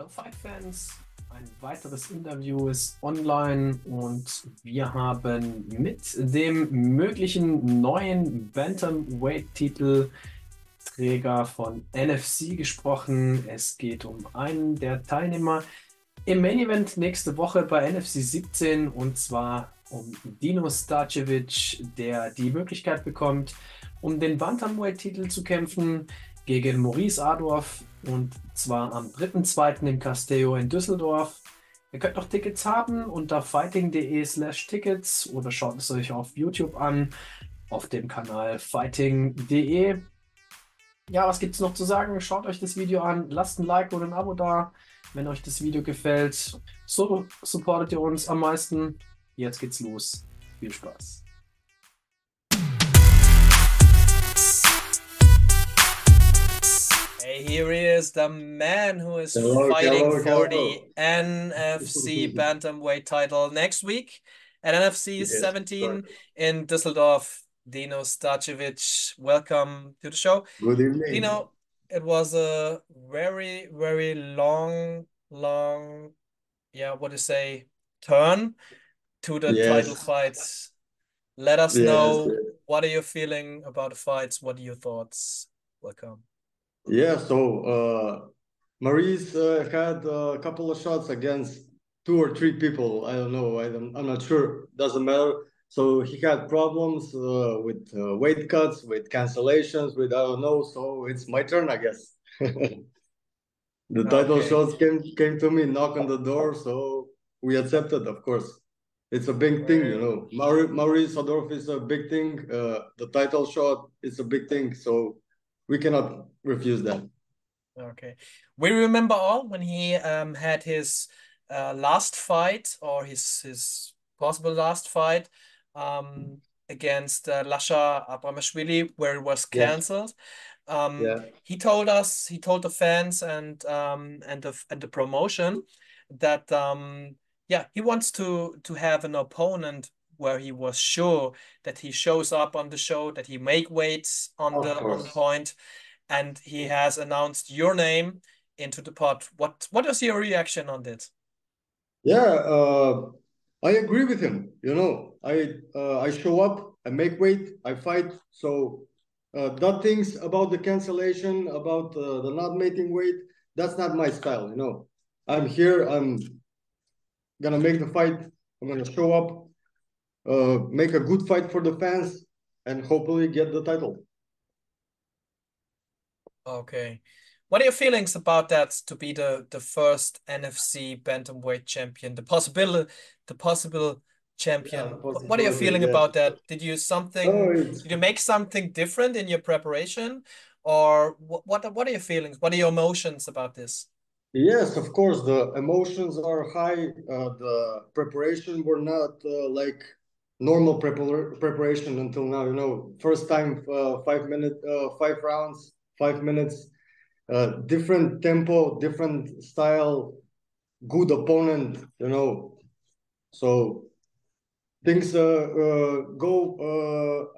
Hallo Fight-Fans, ein weiteres Interview ist online und wir haben mit dem möglichen neuen Bantamweight-Titel Träger von NFC gesprochen. Es geht um einen der Teilnehmer im Main Event nächste Woche bei NFC 17 und zwar um Dino Starcevic, der die Möglichkeit bekommt, um den Bantamweight-Titel zu kämpfen gegen Maurice Adorf und zwar am 3.2. im Castello in Düsseldorf. Ihr könnt noch Tickets haben unter fighting.de slash Tickets oder schaut es euch auf YouTube an, auf dem Kanal fighting.de. Ja, was gibt es noch zu sagen? Schaut euch das Video an, lasst ein Like oder ein Abo da, wenn euch das Video gefällt. So supportet ihr uns am meisten. Jetzt geht's los. Viel Spaß. Hey, here he is, the man who is hello, fighting hello, for hello. the NFC Bantamweight title next week at NFC yes, 17 in Düsseldorf. Dino Starcevic, welcome to the show. Good evening. Dino, it was a very, very long, long, yeah, what do you say, turn to the yes. title fights. Let us yes. know what are you feeling about the fights? What are your thoughts? Welcome. Yeah, so uh, Maurice uh, had a couple of shots against two or three people. I don't know. I don't, I'm not sure. Doesn't matter. So he had problems uh, with uh, weight cuts, with cancellations, with I don't know. So it's my turn, I guess. the title okay. shots came came to me, knock on the door. So we accepted, of course. It's a big thing, you know. Maurice Adorf is a big thing. Uh, the title shot is a big thing. So we cannot refuse that. Okay, we remember all when he um, had his uh, last fight or his his possible last fight um, against uh, Lasha Abramashvili, where it was cancelled. Yeah. Um, yeah. He told us, he told the fans and um, and the and the promotion that um, yeah, he wants to to have an opponent where he was sure that he shows up on the show, that he make weights on of the course. on the point, and he has announced your name into the pot. What what is your reaction on that? Yeah, uh, I agree with him. You know, I uh, I show up, I make weight, I fight. So uh, that things about the cancellation, about uh, the not making weight, that's not my style. You know, I'm here. I'm gonna make the fight. I'm gonna show up uh, make a good fight for the fans, and hopefully get the title. Okay. What are your feelings about that to be the the first NFC bantamweight champion, the possible the possible champion? Yeah, what are you feeling yeah. about that? Did you something oh, did you make something different in your preparation or what what what are your feelings? What are your emotions about this? Yes, of course the emotions are high. Uh, the preparation were not uh, like normal prepar- preparation until now. You know, first time uh, five minute, uh, five rounds, five minutes, uh, different tempo, different style, good opponent. You know, so things uh, uh, go.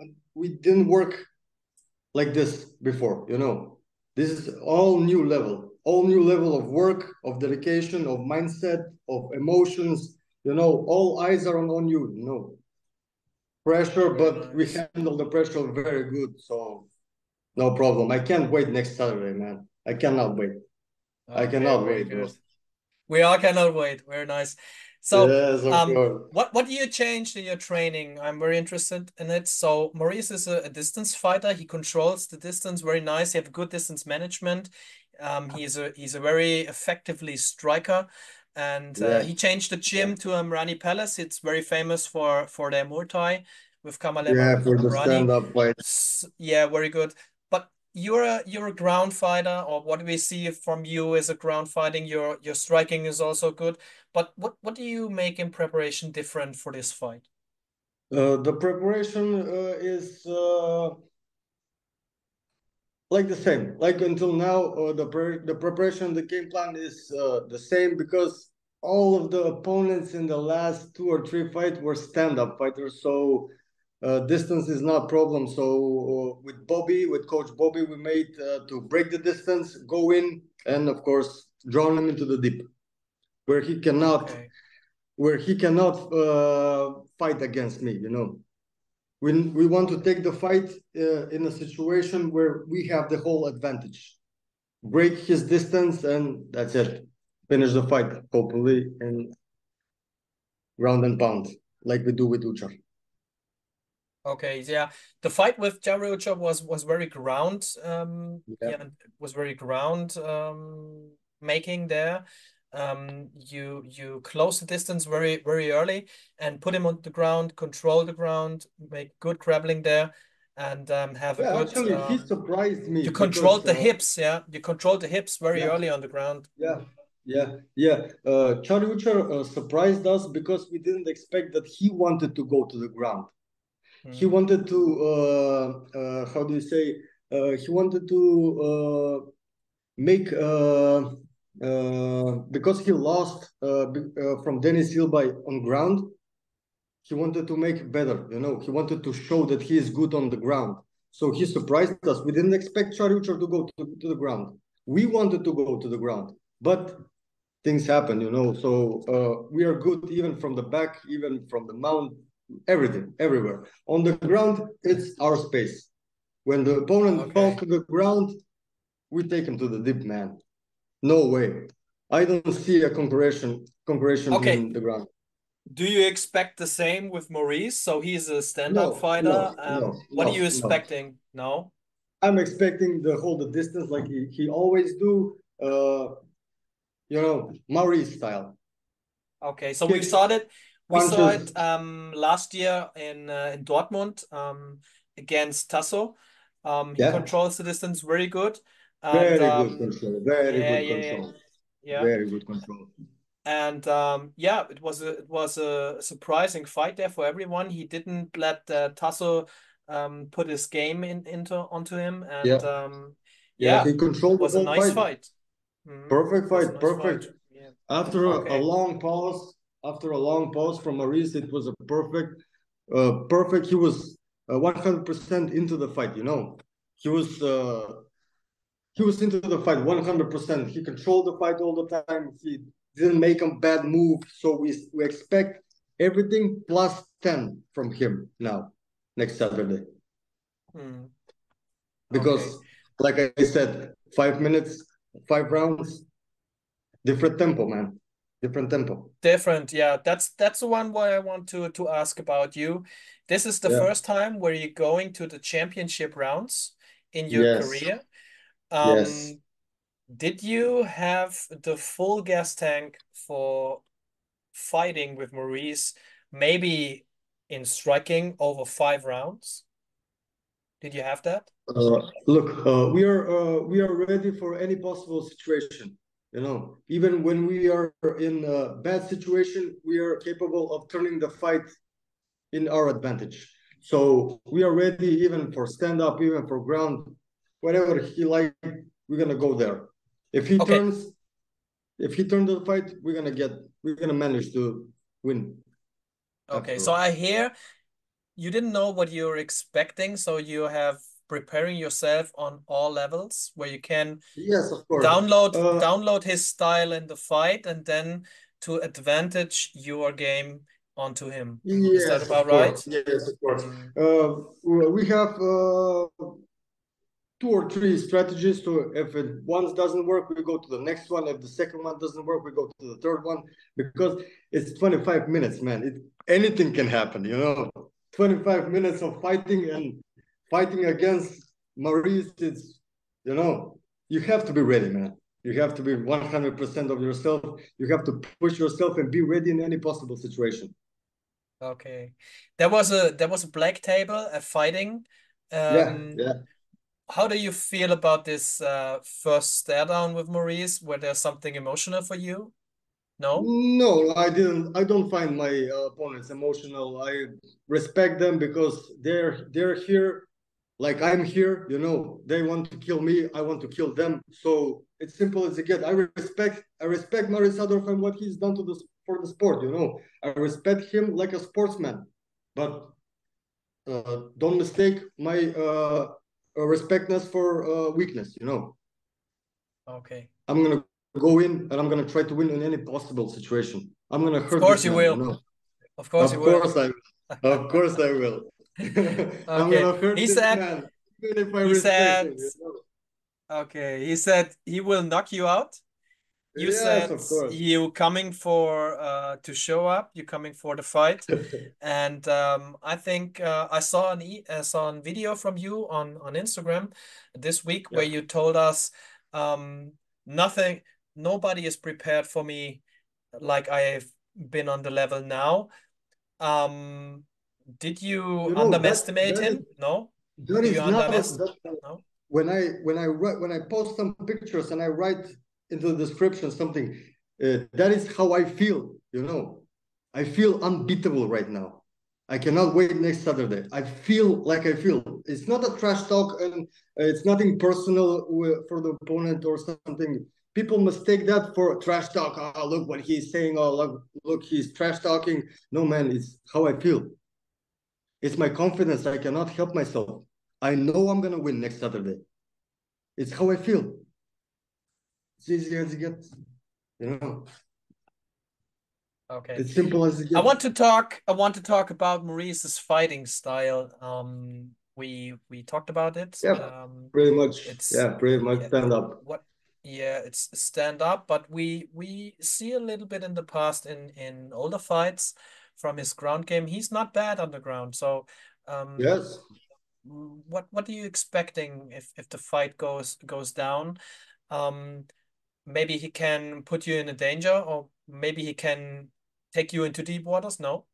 Uh, we didn't work like this before. You know, this is all new level, all new level of work, of dedication, of mindset, of emotions. You know, all eyes are on, on you. You know pressure, but we handle the pressure very good. So no problem. I can't wait next Saturday, man. I cannot wait. Okay, I cannot wait. We all cannot wait. Very nice. So, yes, um, what what do you change in your training? I'm very interested in it. So, Maurice is a, a, distance fighter. He controls the distance very nice. He have good distance management. Um, he's a he's a very effectively striker and uh, yeah. he changed the gym yeah. to Amrani Palace. It's very famous for for their Muay Thai with Kamalema. Yeah, for the stand-up fight. Yeah, very good. But you're a you're a ground fighter, or what we see from you is a ground fighting. Your your striking is also good. But what what do you make in preparation different for this fight? Uh, the preparation uh, is uh, like the same. Like until now, uh, the pre the preparation, the game plan is uh, the same because all of the opponents in the last two or three fights were stand-up fighters. So uh, distance is not a problem. So uh, with Bobby, with Coach Bobby, we made uh, to break the distance, go in, and of course drawn him into the deep, where he cannot, okay. where he cannot uh, fight against me. You know, we we want to take the fight uh, in a situation where we have the whole advantage, break his distance, and that's it. Finish the fight, hopefully, and ground and pound like we do with Uchar. Okay, yeah, the fight with Jari Uchar was was very ground, um, yeah, yeah was very ground um, making there. Um, you you close the distance very very early and put him on the ground, control the ground, make good grappling there, and um, have yeah, a good. Actually, he um, surprised me. You controlled the uh, hips, yeah. You controlled the hips very yeah. early on the ground. Yeah, yeah, yeah. Uh, Charlie Uchar uh, surprised us because we didn't expect that he wanted to go to the ground. Mm. He wanted to, uh, uh, how do you say? Uh, he wanted to uh, make because he lost uh, uh, from Denis Ilbai on ground. He wanted to make better. You know, he wanted to show that he is good on the ground. So he surprised us. We didn't expect Charlie to go to, to the ground. We wanted to go to the ground, but things happen, you know. So uh, we are good even from the back, even from the mount, everything, everywhere. On the ground, it's our space. When the opponent okay. falls to the ground, we take him to the deep man. No way. I don't see a concurrence concurrence okay. in the ground. Do you expect the same with Maurice? So he's a stand-up no, fighter. No, um, no, what are you expecting? No. I'm expecting to hold the distance like he, he always do. Uh, you know, Maurice style. Okay, so we saw it. We saw it um, last year in uh, in Dortmund um, against Tasso. Um, he yeah. controls the distance very good. And, very um, good control. Very yeah, good yeah, control. Yeah. Very good control. And um, yeah, it was a it was a surprising fight there for everyone. He didn't let uh, Tasso um, put his game in into onto him, and yeah, um, yeah, he controlled. It was a nice fight. fight. Mm-hmm. Perfect fight. Nice perfect. Fight. After okay. a, a long pause, after a long pause from Maurice, it was a perfect, uh, perfect. He was uh, one hundred percent into the fight. You know, he was uh, he was into the fight 100%. He controlled the fight all the time. He didn't make a bad move. So we, we expect everything plus 10 from him now, next Saturday. Hmm. Because, okay. like I said, five minutes, five rounds, different tempo, man. Different tempo. Different, yeah. That's that's the one why I want to to ask about you. This is the yeah. first time where you're going to the championship rounds in your yes. career. Um, yes. Did you have the full gas tank for fighting with Maurice, maybe in striking over five rounds? Did you have that? Uh, look, uh, we are uh, we are ready for any possible situation. You know, even when we are in a bad situation, we are capable of turning the fight in our advantage. So we are ready even for stand up, even for ground whatever he like, we're gonna go there. If he okay. turns, if he turns the fight, we're gonna get, we're gonna manage to win. Okay, so I hear you didn't know what you're expecting, so you have preparing yourself on all levels where you can yes of course download uh, download his style in the fight and then to advantage your game onto him yes, is that about right yes of course uh, we have uh, two or three strategies to if it once doesn't work we go to the next one. If the second one doesn't work we go to the third one because it's 25 minutes man. It anything can happen you know? 25 minutes of fighting and fighting against maurice it's you know you have to be ready man. You have to be 100% of yourself. You have to push yourself and be ready in any possible situation. Okay. There was a there was a black table at fighting. Um, yeah yeah how do you feel about this uh, first stare down with Maurice? Were there something emotional for you? No. No, I didn't. I don't find my uh, opponents emotional. I respect them because they're they're here, like I'm here. You know, they want to kill me. I want to kill them. So it's simple as it gets. I respect. I respect Maurice Adorf and what he's done to the for the sport. You know, I respect him like a sportsman. But uh, don't mistake my uh, uh, respectness for uh, weakness. You know. Okay. I'm gonna go in and I'm gonna try to win in any possible situation. I'm gonna hurt. Of course, you man, will. You know? Of course, of you course will. I. Of course, I will. okay. he said. Man, he said. You know? Okay. He said he will knock you out. You yes, said you coming for uh, to show up. You coming for the fight, and um, I think uh, I saw an e uh, saw a video from you on on Instagram this week yeah. where you told us um, nothing. Nobody is prepared for me like I have been on the level now. Um, did you, you know, underestimate that, that him? Is, no. That is not, that, no. When I when I write when I post some pictures and I write into the description something. Uh, that is how I feel, you know. I feel unbeatable right now. I cannot wait next Saturday. I feel like I feel. It's not a trash talk and uh, it's nothing personal for the opponent or something. People mistake that for trash talk. Oh, look what he's saying. Oh, look, look, he's trash talking. No, man, it's how I feel. It's my confidence. I cannot help myself. I know I'm going to win next Saturday. It's how I feel. It's easy as it gets, you know. Okay. It's simple as it gets. I want to talk. I want to talk about Maurice's fighting style. Um, we we talked about it. Yeah, um, pretty much. It's yeah, pretty much stand up. What? Yeah, it's stand up, but we we see a little bit in the past in in older fights from his ground game. He's not bad on the ground. So um, yes. What what are you expecting if if the fight goes goes down? Um, maybe he can put you in a danger or maybe he can take you into deep waters? No?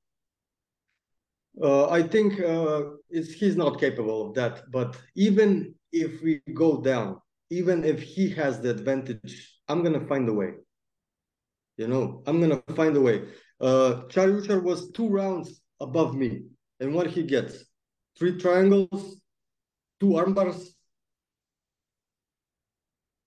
Uh, i think uh, he's not capable of that but even if we go down even if he has the advantage i'm gonna find a way. You know i'm gonna find a way. Uh Charlie Uchar was two rounds above me and what he gets. Three triangles two armbars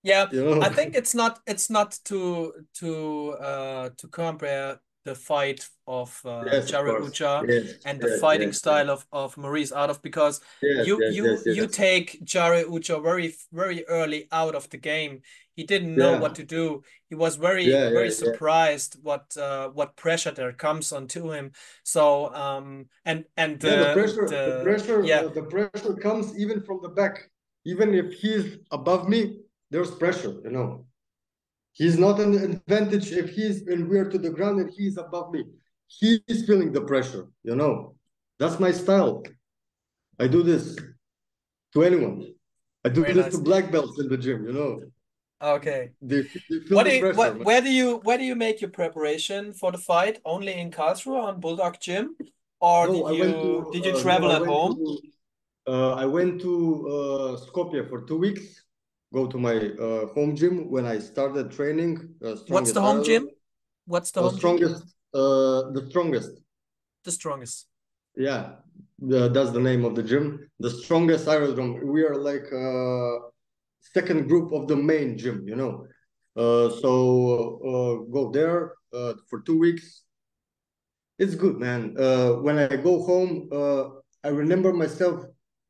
yeah, I think it's not it's not to to uh to compare the fight of uh, yes, Jared Uchar yes, and the yes, fighting style of, of Maurice Adorf because you you you take Jared Uchar very very early out of the game. He didn't know yeah. what to do. He was very yeah, very surprised what uh, what pressure there comes onto him. So um and and the, the pressure the, the pressure yeah. the pressure comes even from the back. Even if he's above me, there's pressure, you know. He's not an advantage if he's and we're to the ground and he's above me. He's feeling the pressure, you know. That's my style. I do this to anyone. I do Very this nice. to black belts in the gym, you know. Okay. They, they what do you, pressure, what, where do you where do you make your preparation for the fight? Only in Karlsruhe on Bulldog Gym, or no, did you to, did you uh, travel no, at home? To, uh, I went to uh, Skopje for two weeks go to my uh, home gym when I started training. Uh, What's the home Ireland. gym? What's the, the home strongest? Uh, the strongest. The strongest. Yeah, the, that's the name of the gym. The strongest aerodrome. We are like uh, second group of the main gym. You know. Uh, so uh, go there uh, for two weeks. It's good, man. Uh, when I go home, uh, I remember myself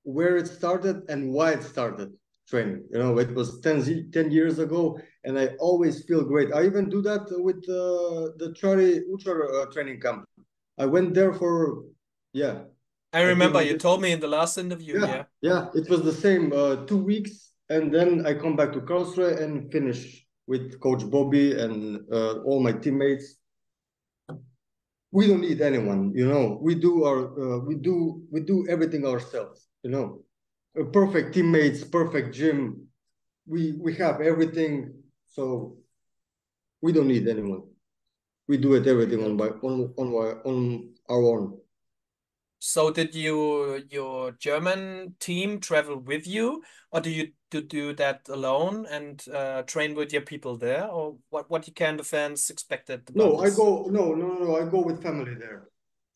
where it started and why it started training. You know, it was 10, 10 years ago, and I always feel great. I even do that with uh, the Uchar uh, training camp. I went there for, yeah. I remember I you told me in the last interview. Yeah, yeah, yeah it was the same. Uh, two weeks, and then I come back to Karlsruhe and finish with Coach Bobby and uh, all my teammates. We don't need anyone, you know. We do our, uh, we do, we do everything ourselves, you know perfect teammates, perfect gym. We we have everything, so we don't need anyone. We do it everything on by on on on our own. So did you your German team travel with you, or do you do, do that alone and uh, train with your people there, or what what can the fans expected? No, this? I go no no no I go with family there.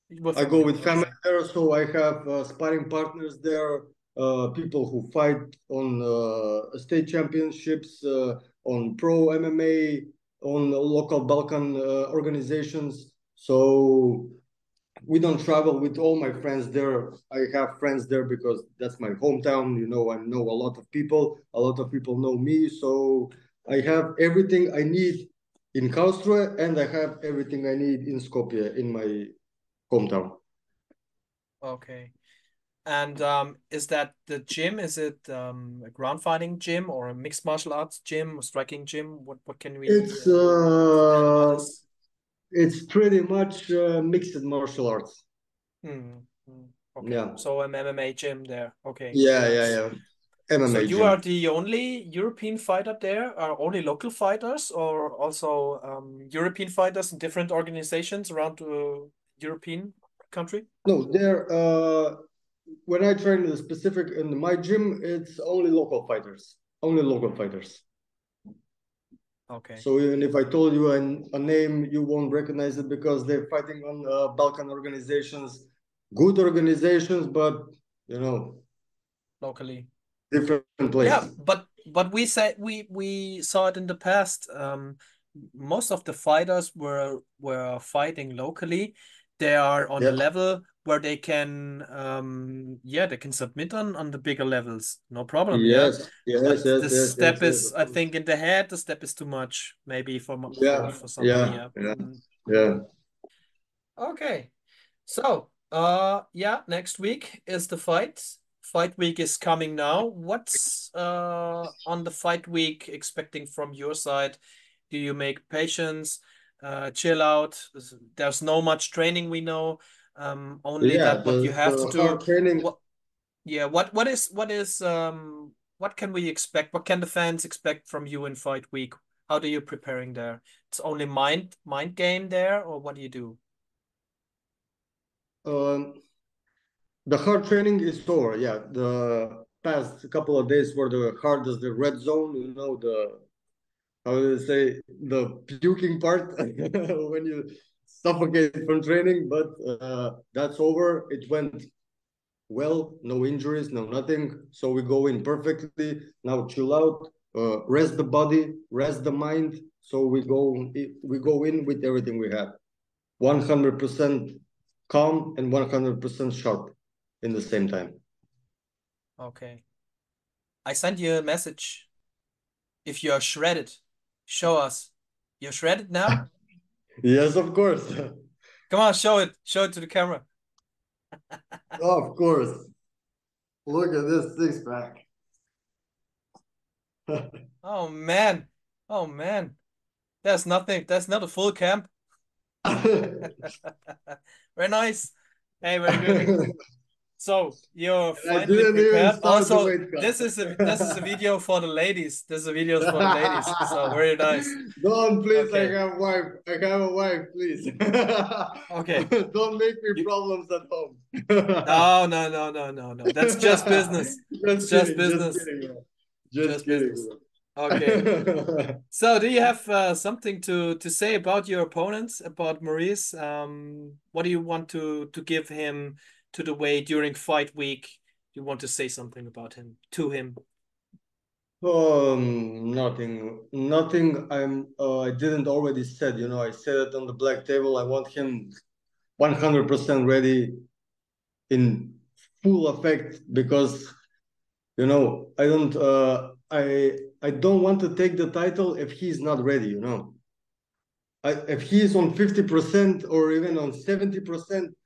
With I go with family there, so I have uh, sparring partners there uh, people who fight on uh, state championships, uh, on pro MMA, on local Balkan uh, organizations. So we don't travel with all my friends there. I have friends there because that's my hometown. You know, I know a lot of people. A lot of people know me. So I have everything I need in Karlsruhe, and I have everything I need in Skopje, in my hometown. Okay. And um, is that the gym? Is it um, a ground fighting gym or a mixed martial arts gym, or striking gym? What what can we? It's uh, it's pretty much uh, mixed martial arts. Hmm. hmm. Okay. Yeah. So an MMA gym there. Okay. Yeah, yeah, yeah. MMA So you gym. are the only European fighter there? Are only local fighters, or also um, European fighters in different organizations around the European country? No, there. Uh, when I train in the specific in my gym, it's only local fighters. Only local fighters. Okay. So even if I told you a, a name, you won't recognize it because they're fighting on uh, Balkan organizations, good organizations, but you know, Locally. different place. Yeah, but but we said we we saw it in the past. Um, most of the fighters were were fighting locally. They are on Yeah. a level where they can um yeah they can submit on on the bigger levels. No problem yeah. Yes, yes, yes, the yes, step yes, yes, is of I think in the head. The step is too much maybe for Yeah, for, for somebody yeah, yeah. yeah. Mm. Yeah. okay. So uh yeah next week is the fight. Fight week is coming now. What's uh on the fight week expecting from your side? Do you make patience? Uh chill out? There's no much training we know um only Yeah, that what you have to do training. what yeah what what is what is um what can we expect what can the fans expect from you in fight week how do you preparing there it's only mind mind game there or what do you do Um, the hard training is over. Yeah, the past couple of days were the hardest. The red zone, you know, the how do you say the puking part when you suffocate from training. But uh, that's over. It went well. No injuries, no nothing. So we go in perfectly. Now chill out, uh, rest the body, rest the mind. So we go we go in with everything we have, one hundred percent calm and one hundred percent sharp in the same time. okay i sent you a message if you're shredded show us you're shredded now Yes, of course. come on show it. Show it to the camera. Of course. Look at this six pack. oh man. Oh man. That's nothing. That's not a full camp. Very nice. Hey very good So finally didn't prepared. the Also, this is a this is a video for the ladies. This is a video for the ladies. So very nice. Don't please, Okay. I have wife. I have a wife, please. Okay. Don't make me problems at home. No, no, no, no, no, no. That's just business. Just, just business. Just kidding. Just, Just kidding, business. bro. Okay. So do you have uh, something to to say about your opponents, about Maurice? Um, what do you want to to give him to the way during fight week? You want to say something about him to him? Um, nothing, nothing. I'm. Uh, I didn't already said. You know, I said it on the black table. I want him, one hundred percent ready, in full effect because, you know, I don't. Uh, I I don't want to take the title if he's not ready. You know. I, if he's on fifty percent or even on seventy percent,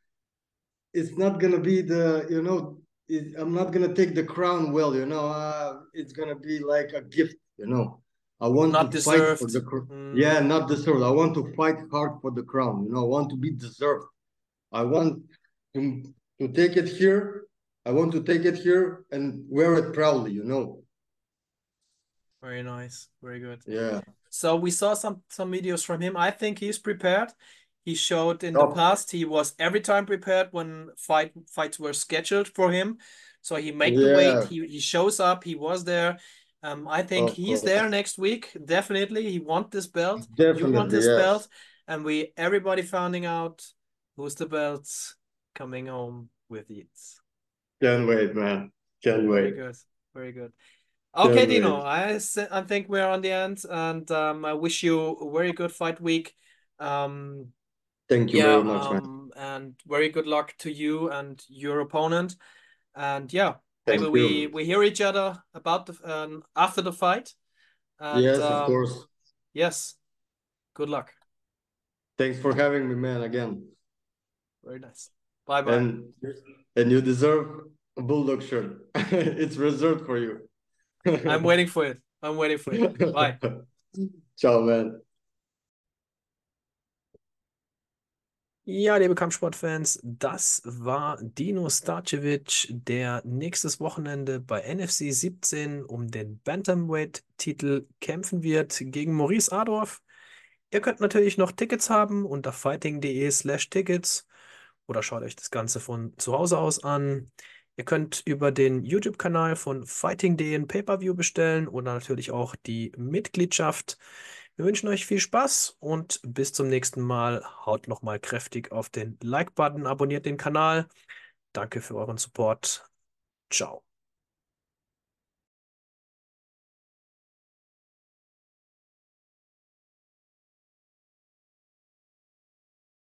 it's not gonna be the. You know, it, I'm not gonna take the crown well, you know. Uh, it's gonna be like a gift, you know. I want Not to fight for the crown. Mm. Yeah, not deserved. I want to fight hard for the crown, you know. I want to be deserved. I want to to take it here. I want to take it here and wear it proudly, you know. Very nice. Very good. Yeah. So we saw some some videos from him. I think he's prepared. He showed in the Oh. past he was every time prepared when fight fights were scheduled for him. So he make the weight. He he shows up. He was there. Um, I think Of he's course. there next week. Definitely, he want this belt. You want this yes. belt, and we everybody finding out who's the belt coming home with it. Can't wait, man. Can't wait Very good. Very good. Okay, Can't Dino, wait. I I think we're on the end, and um, I wish you a very good fight week. Um, Thank you yeah, very much, man. um, and very good luck to you and your opponent. And yeah, Thank maybe we you. we hear each other about the um, after the fight. And, yes, um, of course. Yes. Good luck. Thanks for having me, man, again. Very nice. Bye bye. And, and you deserve a bulldog shirt. it's reserved for you. I'm waiting for it. I'm waiting for it. Bye. Ciao, man. Ja, liebe Kampfsportfans, das war Dino Starcevic, der nächstes Wochenende bei NFC 17 um den Bantamweight-Titel kämpfen wird gegen Maurice Adorf. Ihr könnt natürlich noch Tickets haben unter fighting.de slash Tickets oder schaut euch das Ganze von zu Hause aus an. Ihr könnt über den YouTube-Kanal von fighting.de ein Pay-Per-View bestellen oder natürlich auch die Mitgliedschaft. Wir wünschen euch viel Spaß und bis zum nächsten Mal. Haut nochmal kräftig auf den Like-Button, abonniert den Kanal. Danke für euren Support. Ciao.